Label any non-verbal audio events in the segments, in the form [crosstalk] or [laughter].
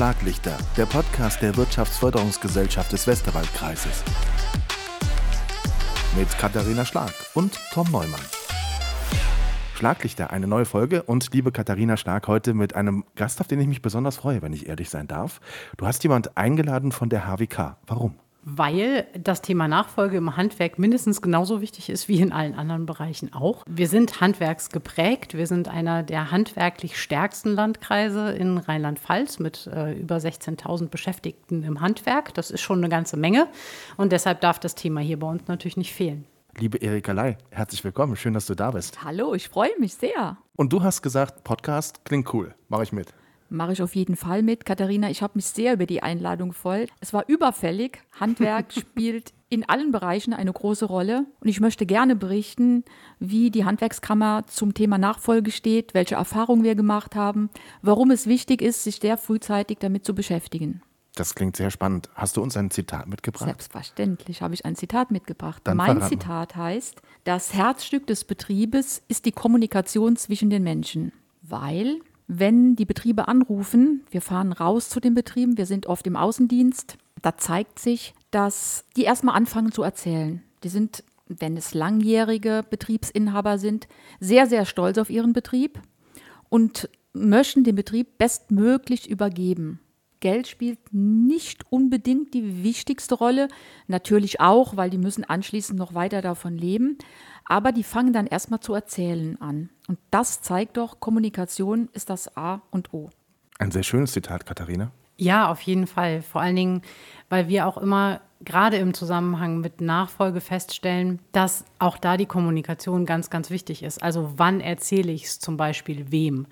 Schlaglichter, der Podcast der Wirtschaftsförderungsgesellschaft des Westerwaldkreises. Mit Katharina Schlag und Tom Neumann. Schlaglichter, eine neue Folge und liebe Katharina Schlag, heute mit einem Gast, auf den ich mich besonders freue, wenn ich ehrlich sein darf. Du hast jemand eingeladen von der HWK. Warum? Weil das Thema Nachfolge im Handwerk mindestens genauso wichtig ist wie in allen anderen Bereichen auch. Wir sind handwerksgeprägt. Wir sind einer der handwerklich stärksten Landkreise in Rheinland-Pfalz mit äh, über 16.000 Beschäftigten im Handwerk. Das ist schon eine ganze Menge und deshalb darf das Thema hier bei uns natürlich nicht fehlen. Liebe Erika Ley, herzlich willkommen. Schön, dass du da bist. Hallo, ich freue mich sehr. Und du hast gesagt, Podcast klingt cool. Mache ich mit. Mache ich auf jeden Fall mit. Katharina, ich habe mich sehr über die Einladung gefreut. Es war überfällig. Handwerk [laughs] spielt in allen Bereichen eine große Rolle. Und ich möchte gerne berichten, wie die Handwerkskammer zum Thema Nachfolge steht, welche Erfahrungen wir gemacht haben, warum es wichtig ist, sich sehr frühzeitig damit zu beschäftigen. Das klingt sehr spannend. Hast du uns ein Zitat mitgebracht? Selbstverständlich habe ich ein Zitat mitgebracht. Dann mein. Zitat heißt, das Herzstück des Betriebes ist die Kommunikation zwischen den Menschen, weil wenn die Betriebe anrufen, wir fahren raus zu den Betrieben, wir sind oft im Außendienst, da zeigt sich, dass die erstmal anfangen zu erzählen. Die sind, wenn es langjährige Betriebsinhaber sind, sehr, sehr stolz auf ihren Betrieb und möchten den Betrieb bestmöglich übergeben. Geld spielt nicht unbedingt die wichtigste Rolle, natürlich auch, weil die müssen anschließend noch weiter davon leben, aber die fangen dann erstmal zu erzählen an. Und das zeigt doch, Kommunikation ist das A und O. Ein sehr schönes Zitat, Katharina. Ja, auf jeden Fall. Vor allen Dingen, weil wir auch immer gerade im Zusammenhang mit Nachfolge feststellen, dass auch da die Kommunikation ganz, ganz wichtig ist. Also wann erzähle ich es zum Beispiel wem?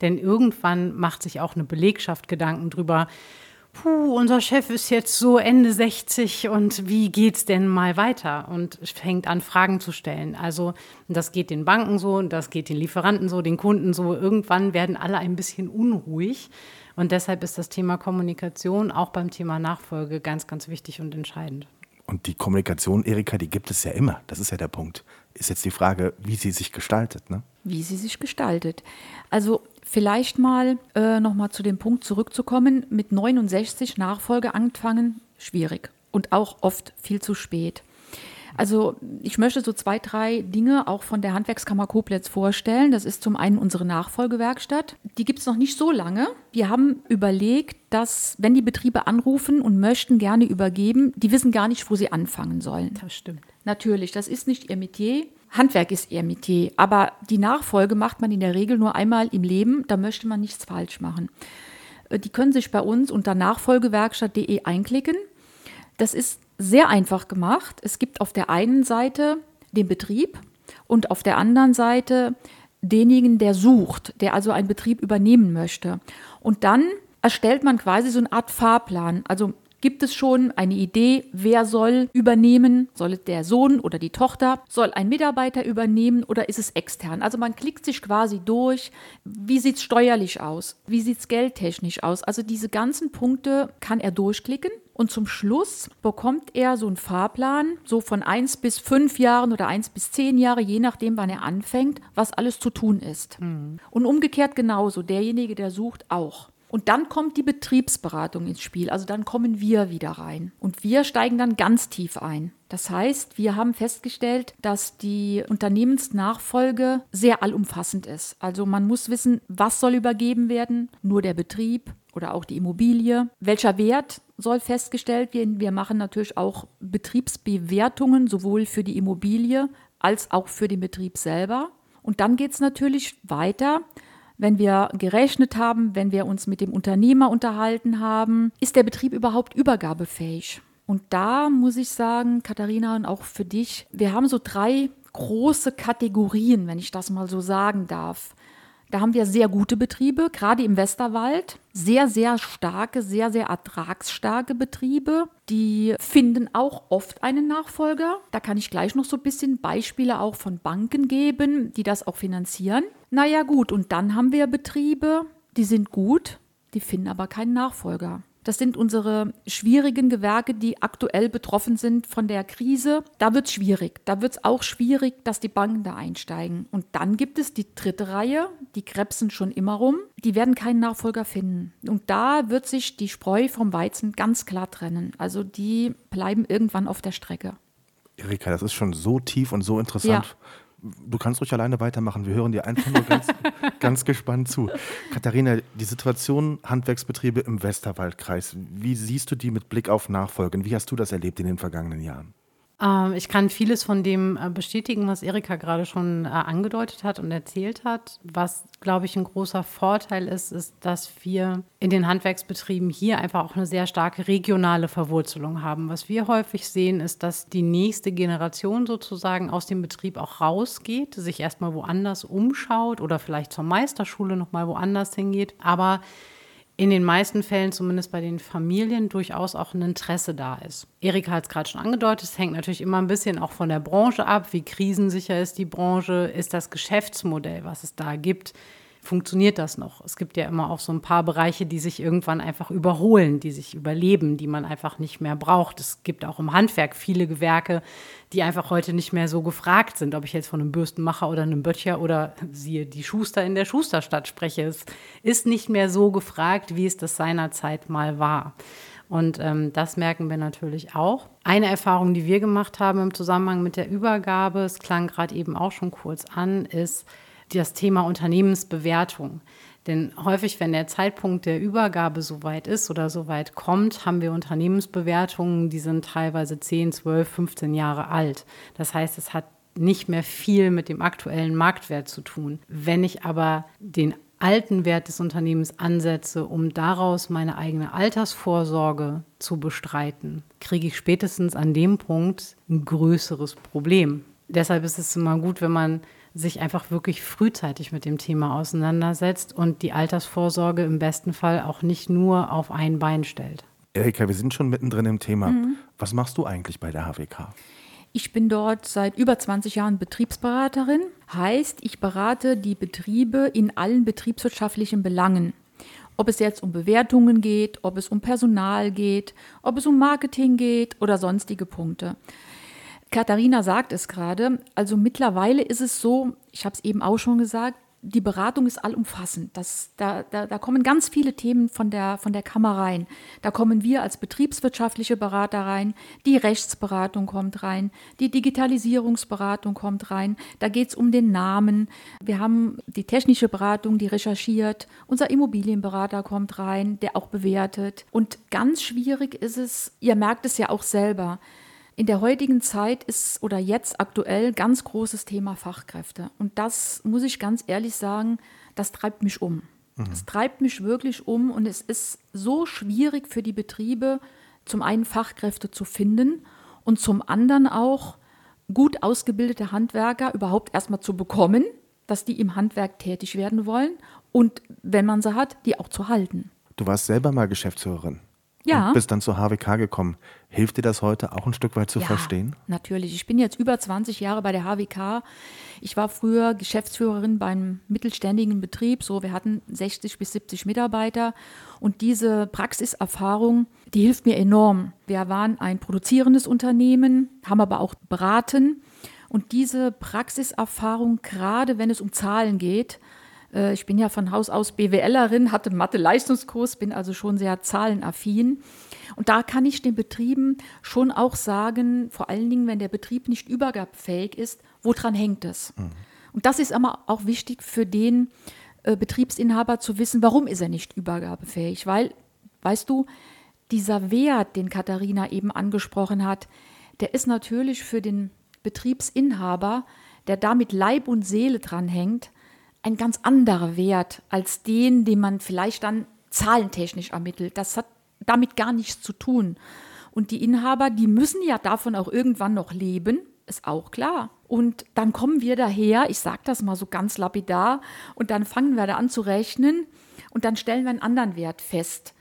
Denn irgendwann macht sich auch eine Belegschaft Gedanken drüber, puh, unser Chef ist jetzt so Ende 60 und wie geht's denn mal weiter? Und fängt an, Fragen zu stellen. Also das geht den Banken so und das geht den Lieferanten so, den Kunden so. Irgendwann werden alle ein bisschen unruhig. Und deshalb ist das Thema Kommunikation auch beim Thema Nachfolge ganz, ganz wichtig und entscheidend. Und die Kommunikation, Erika, die gibt es ja immer. Das ist ja der Punkt. Ist jetzt die Frage, wie sie sich gestaltet. Ne? Wie sie sich gestaltet. Also vielleicht mal äh, nochmal zu dem Punkt zurückzukommen, mit 69 Nachfolge anfangen, schwierig und auch oft viel zu spät. Also ich möchte so zwei, drei Dinge auch von der Handwerkskammer Koblenz vorstellen. Das ist zum einen unsere Nachfolgewerkstatt. Die gibt es noch nicht so lange. Wir haben überlegt, dass wenn die Betriebe anrufen und möchten gerne übergeben, die wissen gar nicht, wo sie anfangen sollen. Das stimmt. Natürlich, das ist nicht ihr Metier. Handwerk ist ihr Metier. Aber die Nachfolge macht man in der Regel nur einmal im Leben. Da möchte man nichts falsch machen. Äh, Die können sich bei uns unter nachfolgewerkstatt.de einklicken. Das ist sehr einfach gemacht. Es gibt auf der einen Seite den Betrieb und auf der anderen Seite denjenigen, der sucht, der also einen Betrieb übernehmen möchte. Und dann erstellt man quasi so eine Art Fahrplan. Also gibt es schon eine Idee, wer soll übernehmen? Soll es der Sohn oder die Tochter? Soll ein Mitarbeiter übernehmen oder ist es extern? Also man klickt sich quasi durch, wie sieht es steuerlich aus? Wie sieht es geldtechnisch aus? Also diese ganzen Punkte kann er durchklicken. Und zum Schluss bekommt er so einen Fahrplan, so von eins bis fünf Jahren oder eins bis zehn Jahre, je nachdem, wann er anfängt, was alles zu tun ist. Und umgekehrt genauso, derjenige, der sucht, auch. Und dann kommt die Betriebsberatung ins Spiel, also dann kommen wir wieder rein. Und wir steigen dann ganz tief ein. Das heißt, wir haben festgestellt, dass die Unternehmensnachfolge sehr allumfassend ist. Also man muss wissen, was soll übergeben werden, nur der Betrieb oder auch die Immobilie. Welcher Wert soll festgestellt werden? Wir machen natürlich auch Betriebsbewertungen, sowohl für die Immobilie als auch für den Betrieb selber. Und dann geht es natürlich weiter. Wenn wir gerechnet haben, wenn wir uns mit dem Unternehmer unterhalten haben, ist der Betrieb überhaupt übergabefähig? Und da muss ich sagen, Katharina, und auch für dich, wir haben so drei große Kategorien, wenn ich das mal so sagen darf. Da haben wir sehr gute Betriebe, gerade im Westerwald. Sehr, sehr starke, sehr, sehr ertragsstarke Betriebe. Die finden auch oft einen Nachfolger. Da kann ich gleich noch so ein bisschen Beispiele auch von Banken geben, die das auch finanzieren. Naja gut, und dann haben wir Betriebe, die sind gut, die finden aber keinen Nachfolger. Das sind unsere schwierigen Gewerke, die aktuell betroffen sind von der Krise. Da wird es schwierig. Da wird es auch schwierig, dass die Banken da einsteigen. Und dann gibt es die dritte Reihe, die krebsen schon immer rum. Die werden keinen Nachfolger finden. Und da wird sich die Spreu vom Weizen ganz klar trennen. Also die bleiben irgendwann auf der Strecke. Erika, das ist schon so tief und so interessant. Ja du kannst ruhig alleine weitermachen. Wir hören dir einfach nur ganz, [laughs] ganz gespannt zu. Katharina, die Situation Handwerksbetriebe im Westerwaldkreis, wie siehst du die mit Blick auf Nachfolgen? Wie hast du das erlebt in den vergangenen Jahren? Ähm, ich kann vieles von dem äh, bestätigen, was Erika gerade schon äh, angedeutet hat und erzählt hat. Was, glaube ich, ein großer Vorteil ist, ist, dass wir in den Handwerksbetrieben hier einfach auch eine sehr starke regionale Verwurzelung haben. Was wir häufig sehen, ist, dass die nächste Generation sozusagen aus dem Betrieb auch rausgeht, sich erstmal woanders umschaut oder vielleicht zur Meisterschule nochmal woanders hingeht. Aber in den meisten Fällen, zumindest bei den Familien, durchaus auch ein Interesse da ist. Erika hat es gerade schon angedeutet, es hängt natürlich immer ein bisschen auch von der Branche ab. Wie krisensicher ist die Branche? Ist das Geschäftsmodell, was es da gibt, funktioniert das noch? Es gibt ja immer auch so ein paar Bereiche, die sich irgendwann einfach überholen, die sich überleben, die man einfach nicht mehr braucht. Es gibt auch im Handwerk viele Gewerke, die einfach heute nicht mehr so gefragt sind, ob ich jetzt von einem Bürstenmacher oder einem Böttcher oder siehe die Schuster in der Schusterstadt spreche. Es ist nicht mehr so gefragt, wie es das seinerzeit mal war. Und ähm, das merken wir natürlich auch. Eine Erfahrung, die wir gemacht haben im Zusammenhang mit der Übergabe, es klang gerade eben auch schon kurz an, ist, das Thema Unternehmensbewertung. Denn häufig, wenn der Zeitpunkt der Übergabe soweit ist oder soweit kommt, haben wir Unternehmensbewertungen, die sind teilweise 10, 12, 15 Jahre alt. Das heißt, es hat nicht mehr viel mit dem aktuellen Marktwert zu tun. Wenn ich aber den alten Wert des Unternehmens ansetze, um daraus meine eigene Altersvorsorge zu bestreiten, kriege ich spätestens an dem Punkt ein größeres Problem. Deshalb ist es immer gut, wenn man sich einfach wirklich frühzeitig mit dem Thema auseinandersetzt und die Altersvorsorge im besten Fall auch nicht nur auf ein Bein stellt. Erika, wir sind schon mittendrin im Thema. Mhm. Was machst du eigentlich bei der HWK? Ich bin dort seit über 20 Jahren Betriebsberaterin. Heißt, ich berate die Betriebe in allen betriebswirtschaftlichen Belangen. Ob es jetzt um Bewertungen geht, ob es um Personal geht, ob es um Marketing geht oder sonstige Punkte. Katharina sagt es gerade, also mittlerweile ist es so, ich habe es eben auch schon gesagt, die Beratung ist allumfassend. Das, da, da, da kommen ganz viele Themen von der, von der Kammer rein. Da kommen wir als betriebswirtschaftliche Berater rein, die Rechtsberatung kommt rein, die Digitalisierungsberatung kommt rein, da geht es um den Namen. Wir haben die technische Beratung, die recherchiert, unser Immobilienberater kommt rein, der auch bewertet. Und ganz schwierig ist es, ihr merkt es ja auch selber, in der heutigen Zeit ist oder jetzt aktuell ganz großes Thema Fachkräfte. Und das muss ich ganz ehrlich sagen, das treibt mich um. Mhm. Es treibt mich wirklich um und es ist so schwierig für die Betriebe, zum einen Fachkräfte zu finden und zum anderen auch gut ausgebildete Handwerker überhaupt erstmal zu bekommen, dass die im Handwerk tätig werden wollen und wenn man sie hat, die auch zu halten. Du warst selber mal Geschäftsführerin. Ja. Und bist dann zur HWK gekommen. Hilft dir das heute auch ein Stück weit zu ja, verstehen? Natürlich. Ich bin jetzt über 20 Jahre bei der HWK. Ich war früher Geschäftsführerin beim mittelständigen Betrieb. So, wir hatten 60 bis 70 Mitarbeiter. Und diese Praxiserfahrung, die hilft mir enorm. Wir waren ein produzierendes Unternehmen, haben aber auch beraten. Und diese Praxiserfahrung, gerade wenn es um Zahlen geht, ich bin ja von Haus aus BWLerin, hatte Mathe-Leistungskurs, bin also schon sehr zahlenaffin. Und da kann ich den Betrieben schon auch sagen, vor allen Dingen, wenn der Betrieb nicht übergabefähig ist, woran hängt es? Mhm. Und das ist immer auch wichtig für den äh, Betriebsinhaber zu wissen, warum ist er nicht übergabefähig? Weil, weißt du, dieser Wert, den Katharina eben angesprochen hat, der ist natürlich für den Betriebsinhaber, der da mit Leib und Seele dranhängt, ein ganz anderer Wert als den, den man vielleicht dann zahlentechnisch ermittelt. Das hat damit gar nichts zu tun. Und die Inhaber, die müssen ja davon auch irgendwann noch leben, ist auch klar. Und dann kommen wir daher, ich sage das mal so ganz lapidar, und dann fangen wir da an zu rechnen und dann stellen wir einen anderen Wert fest.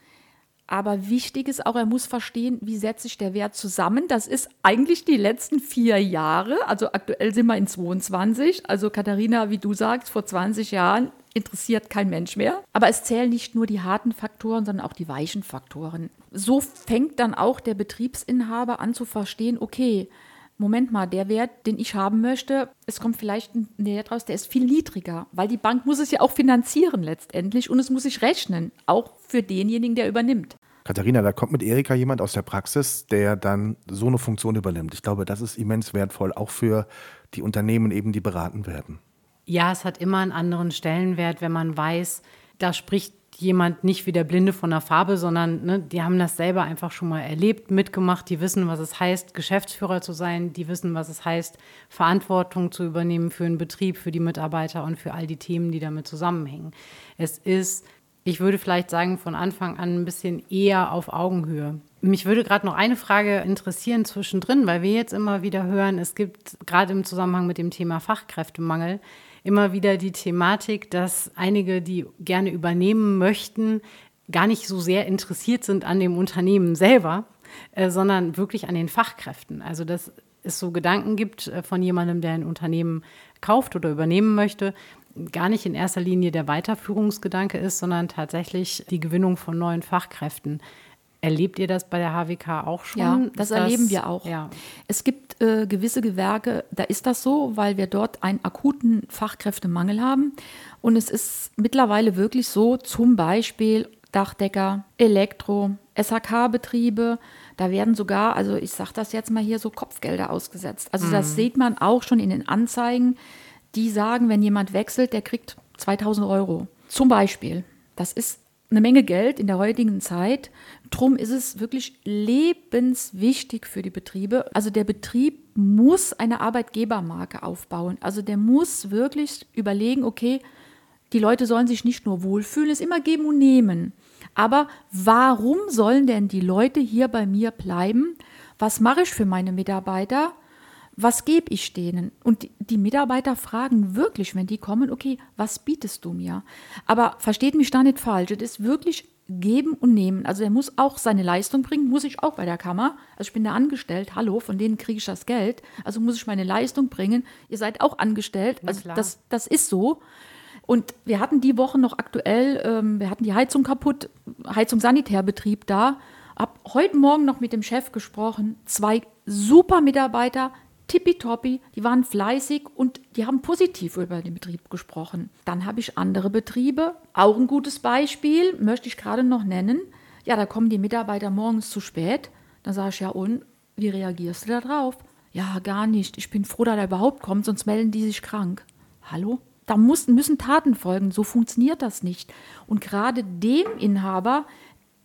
Aber wichtig ist auch, er muss verstehen, wie setzt sich der Wert zusammen. Das ist eigentlich die letzten vier Jahre. Also aktuell sind wir in 22. Also Katharina, wie du sagst, vor 20 Jahren interessiert kein Mensch mehr. Aber es zählen nicht nur die harten Faktoren, sondern auch die weichen Faktoren. So fängt dann auch der Betriebsinhaber an zu verstehen, okay, Moment mal, der Wert, den ich haben möchte, es kommt vielleicht ein Wert raus, der ist viel niedriger, weil die Bank muss es ja auch finanzieren letztendlich und es muss sich rechnen, auch für denjenigen, der übernimmt. Katharina, da kommt mit Erika jemand aus der Praxis, der dann so eine Funktion übernimmt. Ich glaube, das ist immens wertvoll, auch für die Unternehmen eben, die beraten werden. Ja, es hat immer einen anderen Stellenwert, wenn man weiß, da spricht jemand nicht wie der Blinde von der Farbe, sondern ne, die haben das selber einfach schon mal erlebt, mitgemacht, die wissen, was es heißt, Geschäftsführer zu sein, die wissen, was es heißt, Verantwortung zu übernehmen für einen Betrieb, für die Mitarbeiter und für all die Themen, die damit zusammenhängen. Es ist, ich würde vielleicht sagen, von Anfang an ein bisschen eher auf Augenhöhe. Mich würde gerade noch eine Frage interessieren zwischendrin, weil wir jetzt immer wieder hören, es gibt gerade im Zusammenhang mit dem Thema Fachkräftemangel immer wieder die Thematik, dass einige, die gerne übernehmen möchten, gar nicht so sehr interessiert sind an dem Unternehmen selber, äh, sondern wirklich an den Fachkräften. Also dass es so Gedanken gibt äh, von jemandem, der ein Unternehmen kauft oder übernehmen möchte, gar nicht in erster Linie der Weiterführungsgedanke ist, sondern tatsächlich die Gewinnung von neuen Fachkräften. Erlebt ihr das bei der HWK auch schon? Ja, das, das erleben wir auch. Ja. Es gibt äh, gewisse Gewerke, da ist das so, weil wir dort einen akuten Fachkräftemangel haben. Und es ist mittlerweile wirklich so, zum Beispiel Dachdecker, Elektro, SHK-Betriebe, da werden sogar, also ich sage das jetzt mal hier, so Kopfgelder ausgesetzt. Also mhm. das sieht man auch schon in den Anzeigen, die sagen, wenn jemand wechselt, der kriegt 2000 Euro. Zum Beispiel. Das ist eine Menge Geld in der heutigen Zeit. Drum ist es wirklich lebenswichtig für die Betriebe. Also der Betrieb muss eine Arbeitgebermarke aufbauen. Also der muss wirklich überlegen, okay, die Leute sollen sich nicht nur wohlfühlen, es immer geben und nehmen. Aber warum sollen denn die Leute hier bei mir bleiben? Was mache ich für meine Mitarbeiter? Was gebe ich denen? Und die, Mitarbeiter fragen wirklich, wenn die kommen, okay, was bietest du mir? Aber versteht mich da nicht falsch, es ist wirklich geben und nehmen. Also er muss auch seine Leistung bringen, muss ich auch bei der Kammer. Also ich bin da angestellt, hallo, von denen kriege ich das Geld. Also muss ich meine Leistung bringen. Ihr seid auch angestellt, also das, das ist so. Und wir hatten die Woche noch aktuell, ähm, wir hatten die Heizung kaputt, Heizung Sanitärbetrieb da. Hab heute Morgen noch mit dem Chef gesprochen. Zwei super Mitarbeiter, tippitoppi, die waren fleißig und die haben positiv über den Betrieb gesprochen. Dann habe ich andere Betriebe, auch ein gutes Beispiel, möchte ich gerade noch nennen. Ja, da kommen die Mitarbeiter morgens zu spät. Dann sage ich, ja und, wie reagierst du da drauf? Ja, gar nicht. Ich bin froh, dass er überhaupt kommt, sonst melden die sich krank. Hallo? Da müssen, müssen Taten folgen. So funktioniert das nicht. Und gerade dem Inhaber,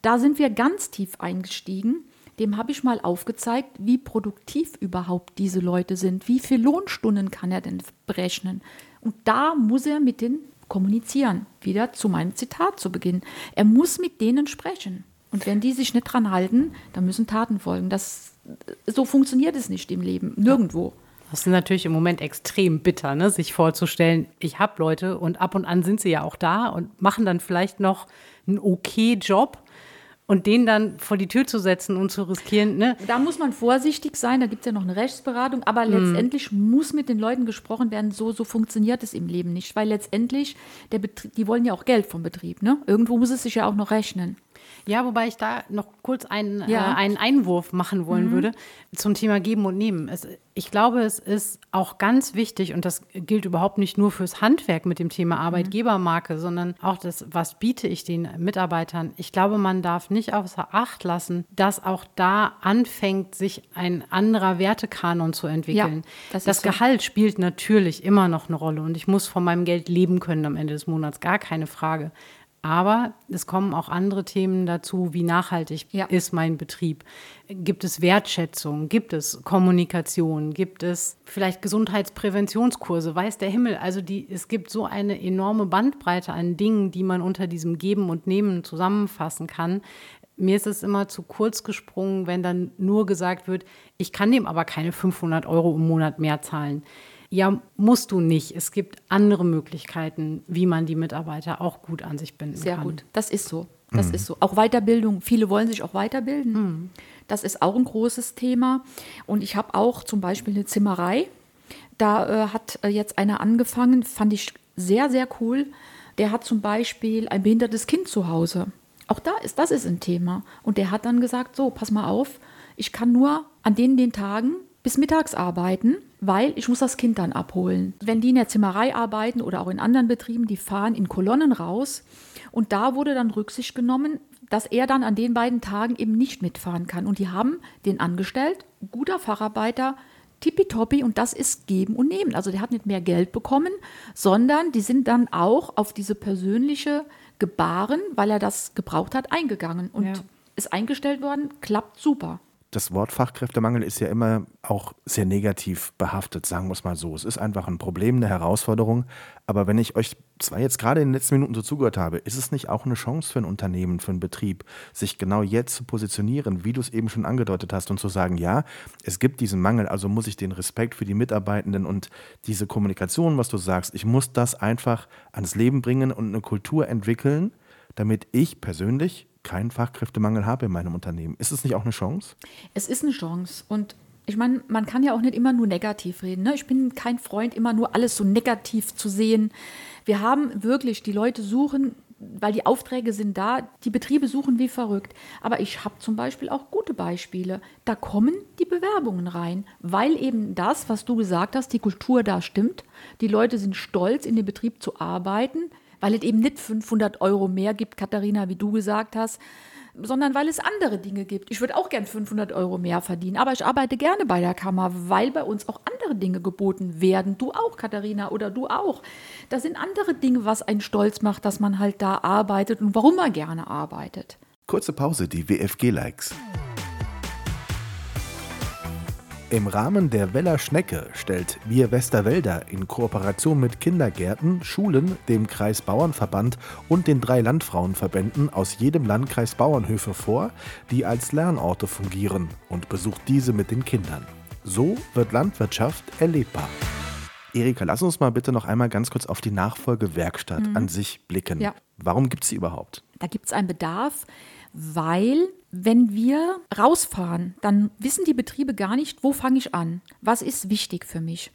da sind wir ganz tief eingestiegen dem habe ich mal aufgezeigt, wie produktiv überhaupt diese Leute sind. Wie viele Lohnstunden kann er denn berechnen? Und da muss er mit denen kommunizieren. Wieder zu meinem Zitat zu Beginn. Er muss mit denen sprechen. Und wenn die sich nicht dran halten, dann müssen Taten folgen. Das, so funktioniert es nicht im Leben, nirgendwo. Das ist natürlich im Moment extrem bitter, ne? sich vorzustellen, ich habe Leute und ab und an sind sie ja auch da und machen dann vielleicht noch einen okay Job und den dann vor die Tür zu setzen und zu riskieren. Ne? Da muss man vorsichtig sein, da gibt es ja noch eine Rechtsberatung, aber mhm. letztendlich muss mit den Leuten gesprochen werden, so, so funktioniert es im Leben nicht, weil letztendlich, der Betrieb, die wollen ja auch Geld vom Betrieb. Ne? Irgendwo muss es sich ja auch noch rechnen. Ja, wobei ich da noch kurz einen, ja. äh, einen Einwurf machen wollen mhm. würde zum Thema Geben und Nehmen. Es, ich glaube, es ist auch ganz wichtig, und das gilt überhaupt nicht nur fürs Handwerk mit dem Thema mhm. Arbeitgebermarke, mhm. sondern auch das, was biete ich den Mitarbeitern. Ich glaube, man darf nicht außer Acht lassen, dass auch da anfängt, sich ein anderer Wertekanon zu entwickeln. Ja, das, das Gehalt so. spielt natürlich immer noch eine Rolle und ich muss von meinem Geld leben können am Ende des Monats, gar keine Frage. Aber es kommen auch andere Themen dazu, wie nachhaltig ja. ist mein Betrieb. Gibt es Wertschätzung? Gibt es Kommunikation? Gibt es vielleicht Gesundheitspräventionskurse? Weiß der Himmel. Also die, es gibt so eine enorme Bandbreite an Dingen, die man unter diesem Geben und Nehmen zusammenfassen kann. Mir ist es immer zu kurz gesprungen, wenn dann nur gesagt wird, ich kann dem aber keine 500 Euro im Monat mehr zahlen. Ja, musst du nicht. Es gibt andere Möglichkeiten, wie man die Mitarbeiter auch gut an sich binden Sehr kann. Sehr gut. Das ist so. Das mhm. ist so. Auch Weiterbildung. Viele wollen sich auch weiterbilden. Mhm. Das ist auch ein großes Thema. Und ich habe auch zum Beispiel eine Zimmerei. Da äh, hat äh, jetzt einer angefangen, fand ich sehr, sehr cool. der hat zum Beispiel ein behindertes Kind zu Hause. Auch da ist, das ist ein Thema. Und der hat dann gesagt, so, pass mal auf, ich kann nur an denen den Tagen bis mittags arbeiten, weil ich muss das Kind dann abholen. Wenn die in der Zimmerei arbeiten oder auch in anderen Betrieben, die fahren in Kolonnen raus. Und da wurde dann Rücksicht genommen, dass er dann an den beiden Tagen eben nicht mitfahren kann. Und die haben den angestellt, guter Facharbeiter, tippitoppi und das ist geben und nehmen. Also der hat nicht mehr Geld bekommen, sondern die sind dann auch auf diese persönliche Gebaren, weil er das gebraucht hat, eingegangen und ja. ist eingestellt worden, klappt super das Wort Fachkräftemangel ist ja immer auch sehr negativ behaftet, sagen wir es mal so. Es ist einfach ein Problem, eine Herausforderung. Aber wenn ich euch zwar jetzt gerade in den letzten Minuten so zugehört habe, ist es nicht auch eine Chance für ein Unternehmen, für einen Betrieb, sich genau jetzt zu positionieren, wie du es eben schon angedeutet hast, und zu sagen, ja, es gibt diesen Mangel, also muss ich den Respekt für die Mitarbeitenden und diese Kommunikation, was du sagst, ich muss das einfach ans Leben bringen und eine Kultur entwickeln, damit ich persönlich keinen Fachkräftemangel habe in meinem Unternehmen. Ist es nicht auch eine Chance? Es ist eine Chance. Und ich meine, man kann ja auch nicht immer nur negativ reden. Ne? Ich bin kein Freund, immer nur alles so negativ zu sehen. Wir haben wirklich, die Leute suchen, weil die Aufträge sind da, die Betriebe suchen wie verrückt. Aber ich habe zum Beispiel auch gute Beispiele. Da kommen die Bewerbungen rein, weil eben das, was du gesagt hast, die Kultur da stimmt. Die Leute sind stolz, in dem Betrieb zu arbeiten weil es eben nicht 500 Euro mehr gibt, Katharina, wie du gesagt hast, sondern weil es andere Dinge gibt. Ich würde auch gern 500 Euro mehr verdienen, aber ich arbeite gerne bei der Kammer, weil bei uns auch andere Dinge geboten werden. Du auch, Katharina, oder du auch. Da sind andere Dinge, was einen stolz macht, dass man halt da arbeitet und warum man gerne arbeitet. Kurze Pause, die WFG-Likes. Im Rahmen der Weller Schnecke stellt Wir Westerwälder in Kooperation mit Kindergärten, Schulen, dem Kreis Bauernverband und den drei Landfrauenverbänden aus jedem Landkreis Bauernhöfe vor, die als Lernorte fungieren und besucht diese mit den Kindern. So wird Landwirtschaft erlebbar. Erika, lass uns mal bitte noch einmal ganz kurz auf die Nachfolgewerkstatt mhm. an sich blicken. Ja. Warum gibt es sie überhaupt? Da gibt es einen Bedarf, weil wenn wir rausfahren, dann wissen die Betriebe gar nicht, wo fange ich an, was ist wichtig für mich.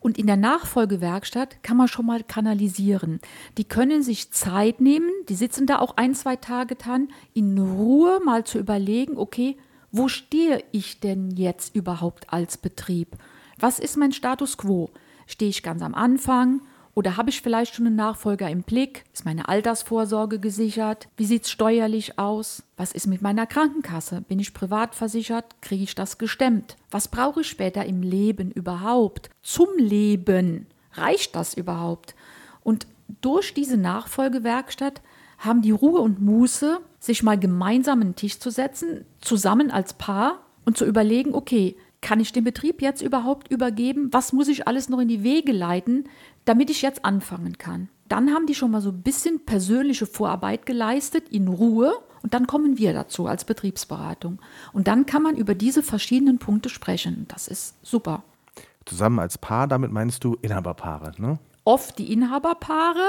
Und in der Nachfolgewerkstatt kann man schon mal kanalisieren. Die können sich Zeit nehmen, die sitzen da auch ein, zwei Tage dran, in Ruhe mal zu überlegen, okay, wo stehe ich denn jetzt überhaupt als Betrieb? Was ist mein Status quo? Stehe ich ganz am Anfang? Oder habe ich vielleicht schon einen Nachfolger im Blick? Ist meine Altersvorsorge gesichert? Wie sieht es steuerlich aus? Was ist mit meiner Krankenkasse? Bin ich privat versichert? Kriege ich das gestemmt? Was brauche ich später im Leben überhaupt? Zum Leben? Reicht das überhaupt? Und durch diese Nachfolgewerkstatt haben die Ruhe und Muße, sich mal gemeinsam einen Tisch zu setzen, zusammen als Paar und zu überlegen, okay, kann ich den Betrieb jetzt überhaupt übergeben? Was muss ich alles noch in die Wege leiten, damit ich jetzt anfangen kann? Dann haben die schon mal so ein bisschen persönliche Vorarbeit geleistet, in Ruhe. Und dann kommen wir dazu als Betriebsberatung. Und dann kann man über diese verschiedenen Punkte sprechen. Das ist super. Zusammen als Paar, damit meinst du Inhaberpaare, ne? Oft die Inhaberpaare,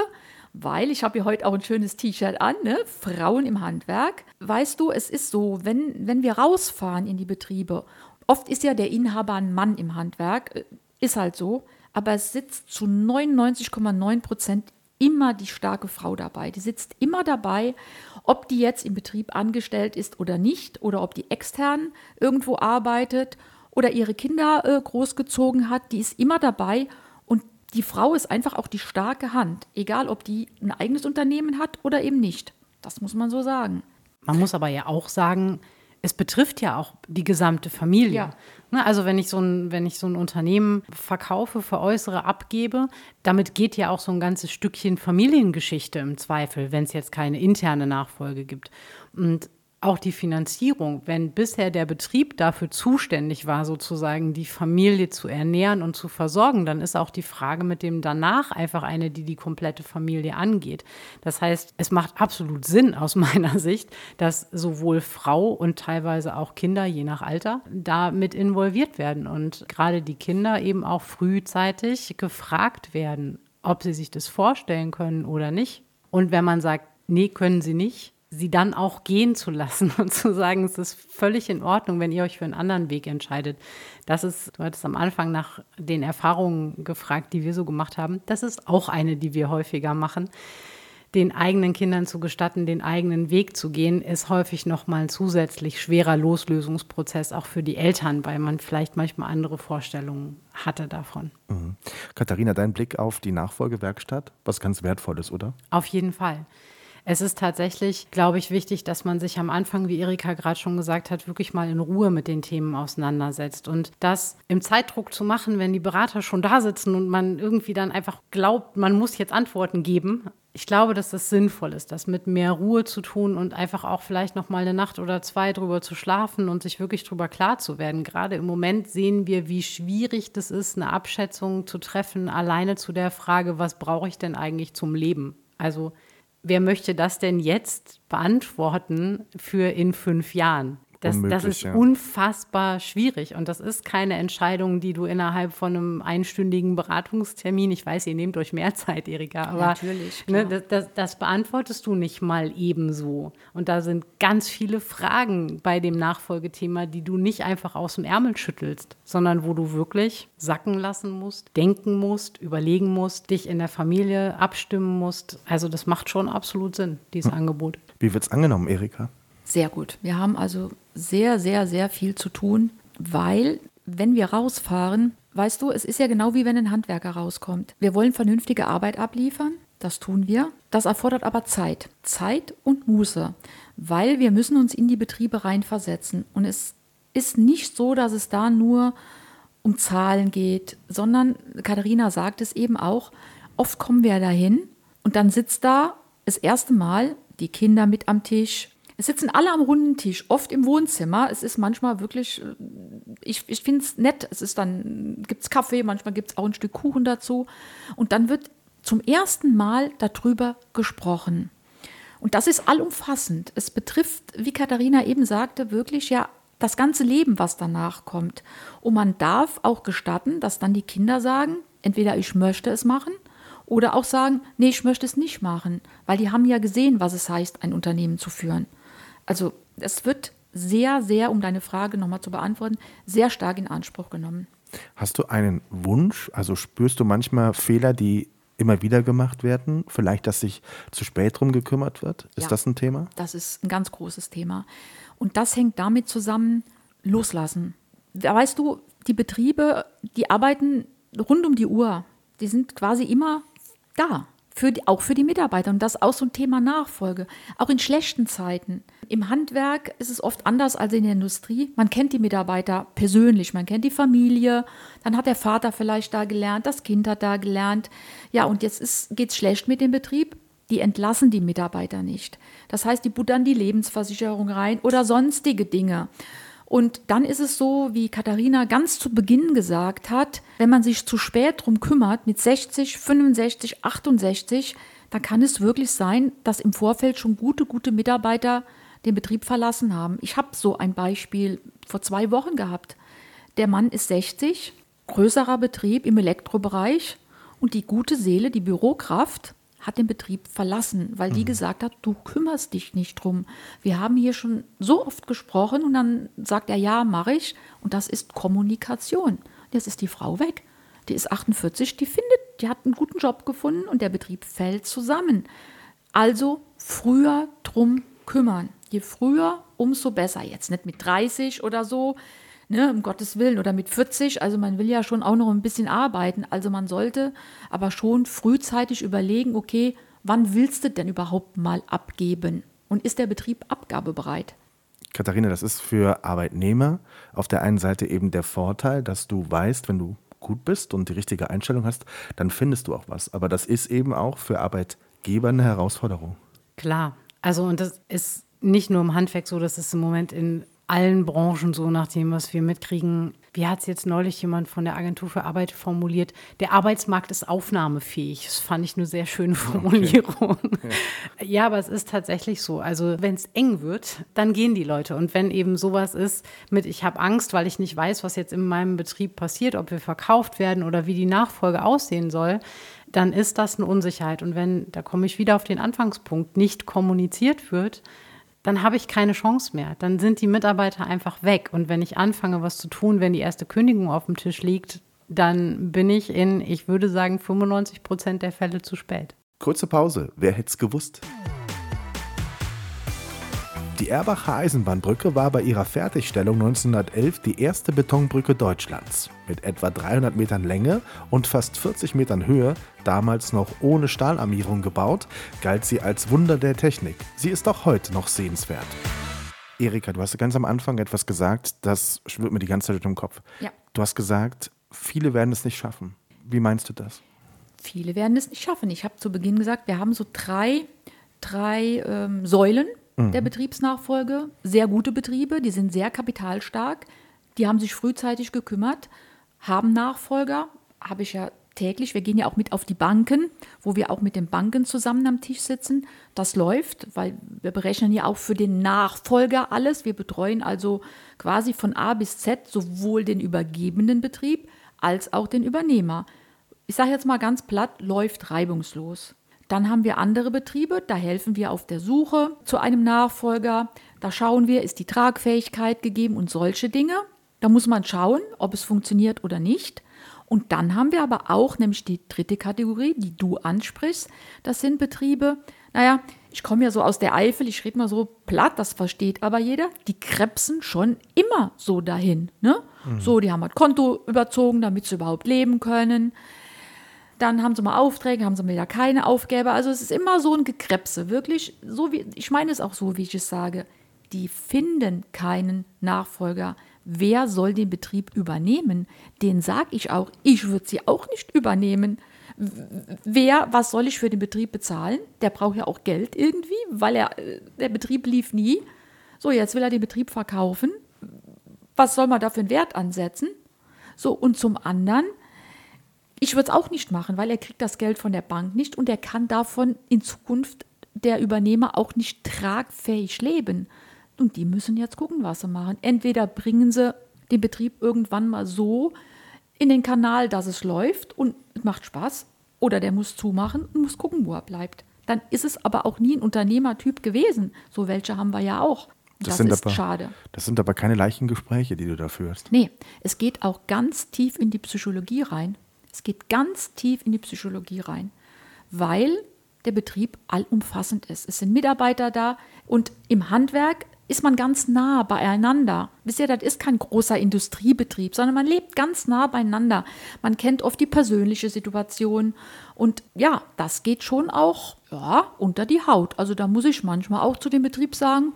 weil ich habe hier heute auch ein schönes T-Shirt an, ne? Frauen im Handwerk. Weißt du, es ist so, wenn, wenn wir rausfahren in die Betriebe Oft ist ja der Inhaber ein Mann im Handwerk, äh, ist halt so, aber es sitzt zu 99,9 Prozent immer die starke Frau dabei. Die sitzt immer dabei, ob die jetzt im Betrieb angestellt ist oder nicht, oder ob die extern irgendwo arbeitet oder ihre Kinder äh, großgezogen hat. Die ist immer dabei und die Frau ist einfach auch die starke Hand, egal ob die ein eigenes Unternehmen hat oder eben nicht. Das muss man so sagen. Man muss aber ja auch sagen, es betrifft ja auch die gesamte Familie. Ja. Ne, also wenn ich, so ein, wenn ich so ein Unternehmen verkaufe, veräußere, abgebe, damit geht ja auch so ein ganzes Stückchen Familiengeschichte im Zweifel, wenn es jetzt keine interne Nachfolge gibt. Und auch die Finanzierung, wenn bisher der Betrieb dafür zuständig war, sozusagen die Familie zu ernähren und zu versorgen, dann ist auch die Frage mit dem danach einfach eine, die die komplette Familie angeht. Das heißt, es macht absolut Sinn aus [laughs] meiner Sicht, dass sowohl Frau und teilweise auch Kinder, je nach Alter, da mit involviert werden und gerade die Kinder eben auch frühzeitig gefragt werden, ob sie sich das vorstellen können oder nicht. Und wenn man sagt, nee, können sie nicht, sie dann auch gehen zu lassen [laughs] und zu sagen, es ist völlig in Ordnung, wenn ihr euch für einen anderen Weg entscheidet. Das ist, du hattest am Anfang nach den Erfahrungen gefragt, die wir so gemacht haben. Das ist auch eine, die wir häufiger machen. den eigenen Kindern zu gestatten, den eigenen Weg zu gehen, ist häufig nochmal ein zusätzlich schwerer Loslösungsprozess auch für die Eltern, weil man vielleicht manchmal andere Vorstellungen hatte davon. Mhm. Katharina, dein Blick auf die Nachfolgewerkstatt, was ganz Wertvolles, oder? Auf jeden Fall. Es ist tatsächlich, glaube ich, wichtig, dass man sich am Anfang, wie Erika gerade schon gesagt hat, wirklich mal in Ruhe mit den Themen auseinandersetzt. Und das im Zeitdruck zu machen, wenn die Berater schon da sitzen und man irgendwie dann einfach glaubt, man muss jetzt Antworten geben. Ich glaube, dass das sinnvoll ist, das mit mehr Ruhe zu tun und einfach auch vielleicht noch mal eine Nacht oder zwei drüber zu schlafen und sich wirklich drüber klar zu werden. Gerade im Moment sehen wir, wie schwierig das ist, eine Abschätzung zu treffen, alleine zu der Frage, was brauche ich denn eigentlich zum Leben? Also wer möchte das denn jetzt beantworten für in fünf Jahren? Das, das ist ja. unfassbar schwierig und das ist keine Entscheidung, die du innerhalb von einem einstündigen Beratungstermin, ich weiß, ihr nehmt euch mehr [laughs] Zeit, Erika, aber Natürlich, ne, das, das, das, beantwortest du nicht mal ebenso. Und da sind ganz viele Fragen bei dem Nachfolgethema, die du nicht einfach aus dem Ärmel schüttelst, sondern wo du wirklich sacken lassen musst, denken musst, überlegen musst, dich in der Familie abstimmen musst. Also das macht schon absolut Sinn, dieses hm. Angebot. Wie wird es angenommen, Erika? Sehr gut. Wir haben also sehr, sehr, sehr viel zu tun, weil wenn wir rausfahren, weißt du, es ist ja genau wie wenn ein Handwerker rauskommt. Wir wollen vernünftige Arbeit abliefern, das tun wir. Das erfordert aber Zeit. Zeit und Muße, weil wir müssen uns in die Betriebe reinversetzen. Und es ist nicht so, dass es da nur um Zahlen geht, sondern Katharina sagt es eben auch, oft kommen wir dahin und dann sitzt da das erste Mal die Kinder mit am Tisch, es sitzen alle am runden Tisch, oft im Wohnzimmer. Es ist manchmal wirklich, äh, ich, ich finde es nett. Es ist dann, gibt es Kaffee, manchmal gibt es auch ein Stück Kuchen dazu. Und dann wird zum ersten Mal darüber gesprochen. Und das ist allumfassend. Es betrifft, wie Katharina eben sagte, wirklich ja das ganze Leben, was danach kommt. Und man darf auch gestatten, dass dann die Kinder sagen, entweder ich möchte es machen oder auch sagen, nee, ich möchte es nicht machen, weil die haben ja gesehen, was es heißt, ein Unternehmen zu führen. Also es wird sehr, sehr, um deine Frage nochmal zu beantworten, sehr stark in Anspruch genommen. Hast du einen Wunsch? Also spürst du manchmal Fehler, die immer wieder gemacht werden? Vielleicht, dass sich zu spät drum gekümmert wird? Ist ja, das ein Thema? Das ist ein ganz großes Thema. Und das hängt damit zusammen, loslassen. Weißt du, die Betriebe, die arbeiten rund um die Uhr. Die sind quasi immer da für die, auch für die Mitarbeiter. Und das ist auch so ein Thema Nachfolge. Auch in schlechten Zeiten. Im Handwerk ist es oft anders als in der Industrie. Man kennt die Mitarbeiter persönlich, man kennt die Familie. Dann hat der Vater vielleicht da gelernt, das Kind hat da gelernt. Ja, und jetzt geht es schlecht mit dem Betrieb. Die entlassen die Mitarbeiter nicht. Das heißt, die buttern die Lebensversicherung rein oder sonstige Dinge. Und dann ist es so, wie Katharina ganz zu Beginn gesagt hat, wenn man sich zu spät drum kümmert, mit 60, 65, 68, dann kann es wirklich sein, dass im Vorfeld schon gute, gute Mitarbeiter den Betrieb verlassen haben. Ich habe so ein Beispiel vor zwei Wochen gehabt. Der Mann ist 60, größerer Betrieb im Elektrobereich und die gute Seele, die Bürokraft, hat den Betrieb verlassen, weil die mhm. gesagt hat, du kümmerst dich nicht drum. Wir haben hier schon so oft gesprochen und dann sagt er, ja, mache ich. Und das ist Kommunikation. Jetzt ist die Frau weg. Die ist 48, die findet, die hat einen guten Job gefunden und der Betrieb fällt zusammen. Also früher drum kümmern. Je früher, umso besser. Jetzt nicht mit 30 oder so, ne, um Gottes Willen, oder mit 40. Also man will ja schon auch noch ein bisschen arbeiten. Also man sollte aber schon frühzeitig überlegen, okay, wann willst du denn überhaupt mal abgeben? Und ist der Betrieb abgabebereit? Katharina, das ist für Arbeitnehmer auf der einen Seite eben der Vorteil, dass du weißt, wenn du gut bist und die richtige Einstellung hast, dann findest du auch was. Aber das ist eben auch für Arbeitgeber eine Herausforderung. Klar. Also, und das ist nicht nur im Handwerk so, das ist im Moment in allen Branchen so, nach dem, was wir mitkriegen. Wie hat es jetzt neulich jemand von der Agentur für Arbeit formuliert? Der Arbeitsmarkt ist aufnahmefähig. Das fand ich eine sehr schöne Formulierung. Okay. Ja. [laughs] ja. aber es ist tatsächlich so. Also wenn es eng wird, dann gehen die Leute. Und wenn eben sowas ist mit, ich habe Angst, weil ich nicht weiß, was jetzt in meinem Betrieb passiert, ob wir verkauft werden oder wie die Nachfolge aussehen soll, dann ist das eine Unsicherheit. Und wenn, da komme ich wieder auf den Anfangspunkt, nicht kommuniziert wird, dann habe ich keine Chance mehr. Dann sind die Mitarbeiter einfach weg. Und wenn ich anfange, was zu tun, wenn die erste Kündigung auf dem Tisch liegt, dann bin ich in, ich würde sagen, 95 Prozent der Fälle zu spät. Kurze Pause. Wer hätte es gewusst? Die Erbacher Eisenbahnbrücke war bei ihrer Fertigstellung 1911 die erste Betonbrücke Deutschlands. Mit etwa 300 Metern Länge und fast 40 Metern Höhe, damals noch ohne Stahlarmierung gebaut, galt sie als Wunder der Technik. Sie ist auch heute noch sehenswert. Erika, du hast ganz am Anfang etwas gesagt, das schwirrt mir die ganze Zeit im Kopf. Ja. Du hast gesagt, viele werden es nicht schaffen. Wie meinst du das? Viele werden es nicht schaffen. Ich habe zu Beginn gesagt, wir haben so drei, drei ähm, Säulen der Betriebsnachfolge. Sehr gute Betriebe, die sind sehr kapitalstark. Die haben sich frühzeitig gekümmert, haben Nachfolger, habe ich ja täglich. Wir gehen ja auch mit auf die Banken, wo wir auch mit den Banken zusammen am Tisch sitzen. Das läuft, weil wir berechnen ja auch für den Nachfolger alles. Wir betreuen also quasi von A bis Z sowohl den übergebenen Betrieb als auch den Übernehmer. Ich sage jetzt mal ganz platt, läuft reibungslos. Dann haben wir andere Betriebe, da helfen wir auf der Suche zu einem Nachfolger. Da schauen wir, ist die Tragfähigkeit gegeben und solche Dinge. Da muss man schauen, ob es funktioniert oder nicht. Und dann haben wir aber auch nämlich die dritte Kategorie, die du ansprichst. Das sind Betriebe, naja, ich komme ja so aus der Eifel, ich rede mal so platt, das versteht aber jeder. Die krebsen schon immer so dahin. Ne? So, die haben halt Konto überzogen, damit sie überhaupt leben können. Dann haben sie mal Aufträge, haben sie wieder keine Aufgabe. Also es ist immer so ein Gekrebse, wirklich. So wie, ich meine es auch so, wie ich es sage. Die finden keinen Nachfolger. Wer soll den Betrieb übernehmen? Den sage ich auch. Ich würde sie auch nicht übernehmen. Wer, was soll ich für den Betrieb bezahlen? Der braucht ja auch Geld irgendwie, weil er, äh, der Betrieb lief nie. So, jetzt will er den Betrieb verkaufen. Was soll man da für einen Wert ansetzen? So, und zum anderen, ich würde es auch nicht machen, weil er kriegt das Geld von der Bank nicht und er kann davon in Zukunft der Übernehmer auch nicht tragfähig leben. Und die müssen jetzt gucken, was sie machen. Entweder bringen sie den Betrieb irgendwann mal so in den Kanal, dass es läuft und es macht Spaß, oder der muss zumachen und muss gucken, wo er bleibt. Dann ist es aber auch nie ein Unternehmertyp gewesen. So welche haben wir ja auch. Das, sind ist aber, schade. Das sind aber keine leichten Gespräche, die du da führst. Nee, es geht auch ganz tief in die Psychologie rein. Es geht ganz tief in die Psychologie rein, weil der Betrieb allumfassend ist. Es sind Mitarbeiter da und im Handwerk ist man ganz nah beieinander. Wisst ihr, das ist kein großer Industriebetrieb, sondern man lebt ganz nah beieinander. Man kennt oft die persönliche Situation und ja, das geht schon auch ja, unter die Haut. Also da muss ich manchmal auch zu dem Betrieb sagen,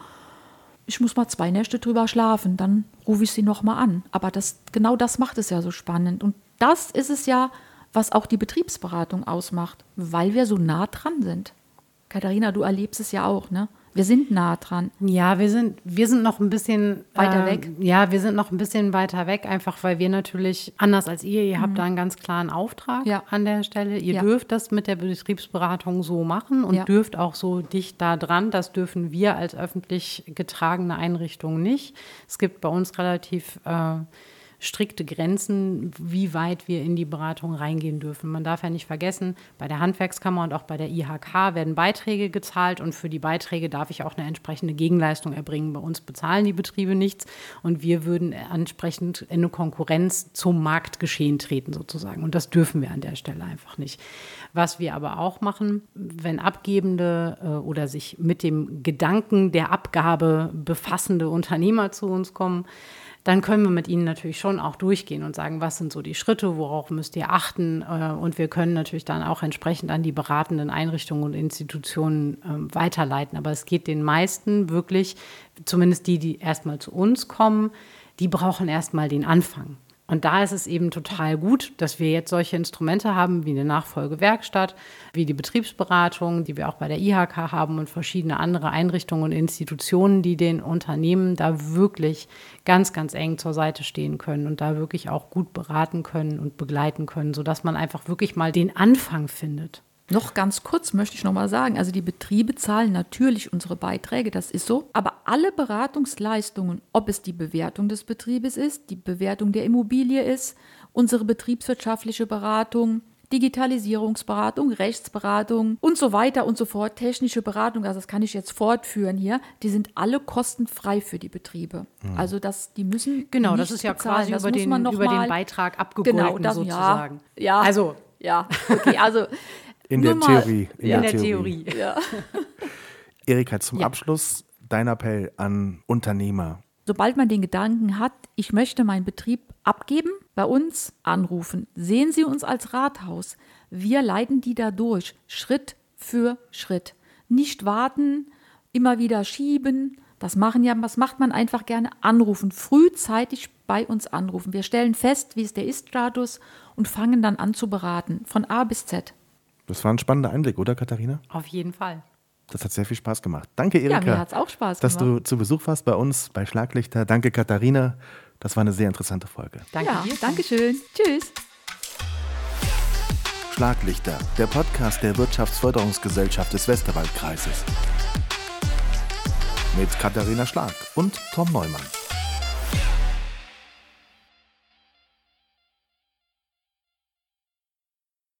ich muss mal zwei Nächte drüber schlafen, dann rufe ich sie nochmal an. Aber das, genau das macht es ja so spannend. Und das ist es ja, was auch die Betriebsberatung ausmacht, weil wir so nah dran sind. Katharina, du erlebst es ja auch, ne? Wir sind nah dran. Ja, wir sind, wir sind noch ein bisschen Weiter äh, weg. Ja, wir sind noch ein bisschen weiter weg, einfach weil wir natürlich, anders als ihr, ihr habt da einen ganz klaren Auftrag Mhm. Ja. an der Stelle. Ihr Ja. dürft das mit der Betriebsberatung so machen und Ja. dürft auch so dicht da dran. Das dürfen wir als öffentlich getragene Einrichtung nicht. Es gibt bei uns relativ äh, strikte Grenzen, wie weit wir in die Beratung reingehen dürfen. Man darf ja nicht vergessen, bei der Handwerkskammer und auch bei der IHK werden Beiträge gezahlt und für die Beiträge darf ich auch eine entsprechende Gegenleistung erbringen. Bei uns bezahlen die Betriebe nichts und wir würden entsprechend in eine Konkurrenz zum Marktgeschehen treten sozusagen. Und das dürfen wir an der Stelle einfach nicht. Was wir aber auch machen, wenn Abgebende äh, oder sich mit dem Gedanken der Abgabe befassende Unternehmer zu uns kommen, dann können wir mit ihnen natürlich schon auch durchgehen und sagen, was sind so die Schritte, worauf müsst ihr achten. Äh, Und wir können natürlich dann auch entsprechend an die beratenden Einrichtungen und Institutionen ähm, weiterleiten. Aber es geht den meisten wirklich, zumindest die, die erstmal zu uns kommen, die brauchen erstmal den Anfang. Und da ist es eben total gut, dass wir jetzt solche Instrumente haben wie eine Nachfolgewerkstatt, wie die Betriebsberatung, die wir auch bei der IHK haben und verschiedene andere Einrichtungen und Institutionen, die den Unternehmen da wirklich ganz, ganz eng zur Seite stehen können und da wirklich auch gut beraten können und begleiten können, sodass man einfach wirklich mal den Anfang findet. Noch ganz kurz möchte ich noch mal sagen, also die Betriebe zahlen natürlich unsere Beiträge, das ist so, aber alle Beratungsleistungen, ob es die Bewertung des Betriebes ist, die Bewertung der Immobilie ist, unsere betriebswirtschaftliche Beratung, Digitalisierungsberatung, Rechtsberatung und so weiter und so fort, technische Beratung, also das kann ich jetzt fortführen hier, die sind alle kostenfrei für die Betriebe. Also das, die müssen Genau, das ist ja bezahlen. quasi Das über muss den, man noch über mal- den Beitrag abgegolten Genau, das- ja. sozusagen. Ja. Also Ja, okay, also [laughs] In Nur der mal- Theorie. In, Ja. der, In der Theorie. Theorie. Ja. [laughs] Erika, zum Ja. Abschluss dein Appell an Unternehmer. Sobald man den Gedanken hat, ich möchte meinen Betrieb abgeben, bei uns anrufen. Sehen Sie uns als Rathaus. Wir leiten die da durch, Schritt für Schritt. Nicht warten, immer wieder schieben. Das machen ja, was macht man einfach gerne? Anrufen, frühzeitig bei uns anrufen. Wir stellen fest, wie ist der Ist-Status und fangen dann an zu beraten, von A bis Z. Das war ein spannender Einblick, oder Katharina? Auf jeden Fall. Das hat sehr viel Spaß gemacht. Danke, Erika. Ja, mir hat's auch Spaß Dass gemacht. du zu Besuch warst bei uns bei Schlaglichter. Danke, Katharina. Das war eine sehr interessante Folge. Danke ja, dir. danke schön. Tschüss. Schlaglichter, der Podcast der Wirtschaftsförderungsgesellschaft des Westerwaldkreises. Mit Katharina Schlag und Tom Neumann.